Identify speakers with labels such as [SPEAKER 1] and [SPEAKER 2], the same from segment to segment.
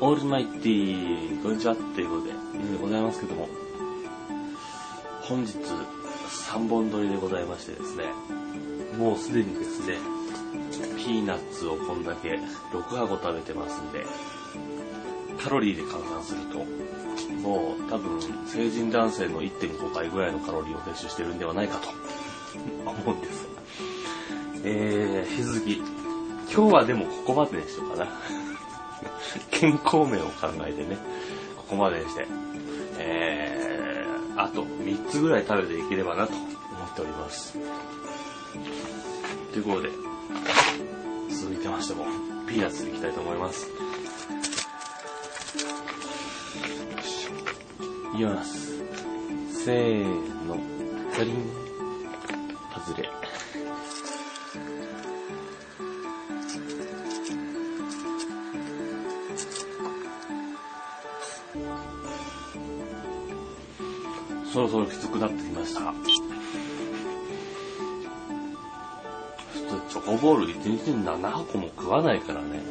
[SPEAKER 1] オールマイティー、こんにちはっていうことで、でございますけども、本日3本撮りでございましてですね、もうすでにですね、ピーナッツをこんだけ6箱食べてますんで、カロリーで換算すると、もう多分成人男性の1.5倍ぐらいのカロリーを摂取してるんではないかと思うんですが。えー、引き続き、今日はでもここまでにしようかな。健康面を考えてね、ここまでにして、えー、あと3つぐらい食べていければなと思っております。ということで、続いてましても、ピーナッツいきたいと思います。いきます。せーの、カリン、外れ。そろそろきつくなってきました。普通チョコボール1日に7箱も食わないからね。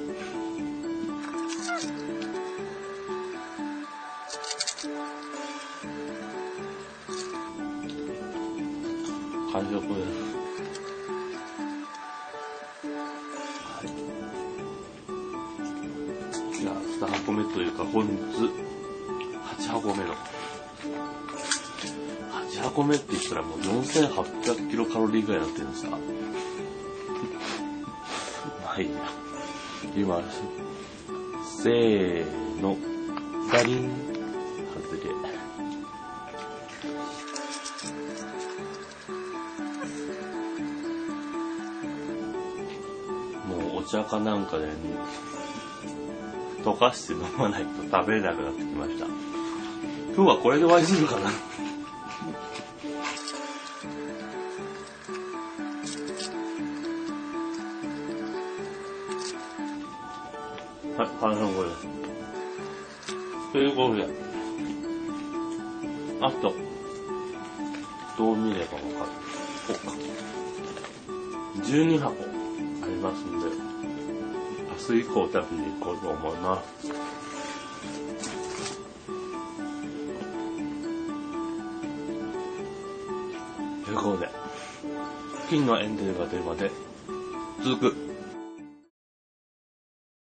[SPEAKER 1] 完食です。はい。じゃあ、2箱目というか、本日、8箱目の。8箱目って言ったらもう4800キロカロリーぐらいになってるんですか？まあいいや。いきます。せーの、ガリン、外れ。もうお茶かなんかで、溶かして飲まないと食べれなくなってきました。今日はこれで終わりするかな。はい、完食です。ということで、あと、どう見ればわかる？こうか。12箱ありますんで、明日以降食べに行こうと思います。ということで、金のエンゼルが出るまで続く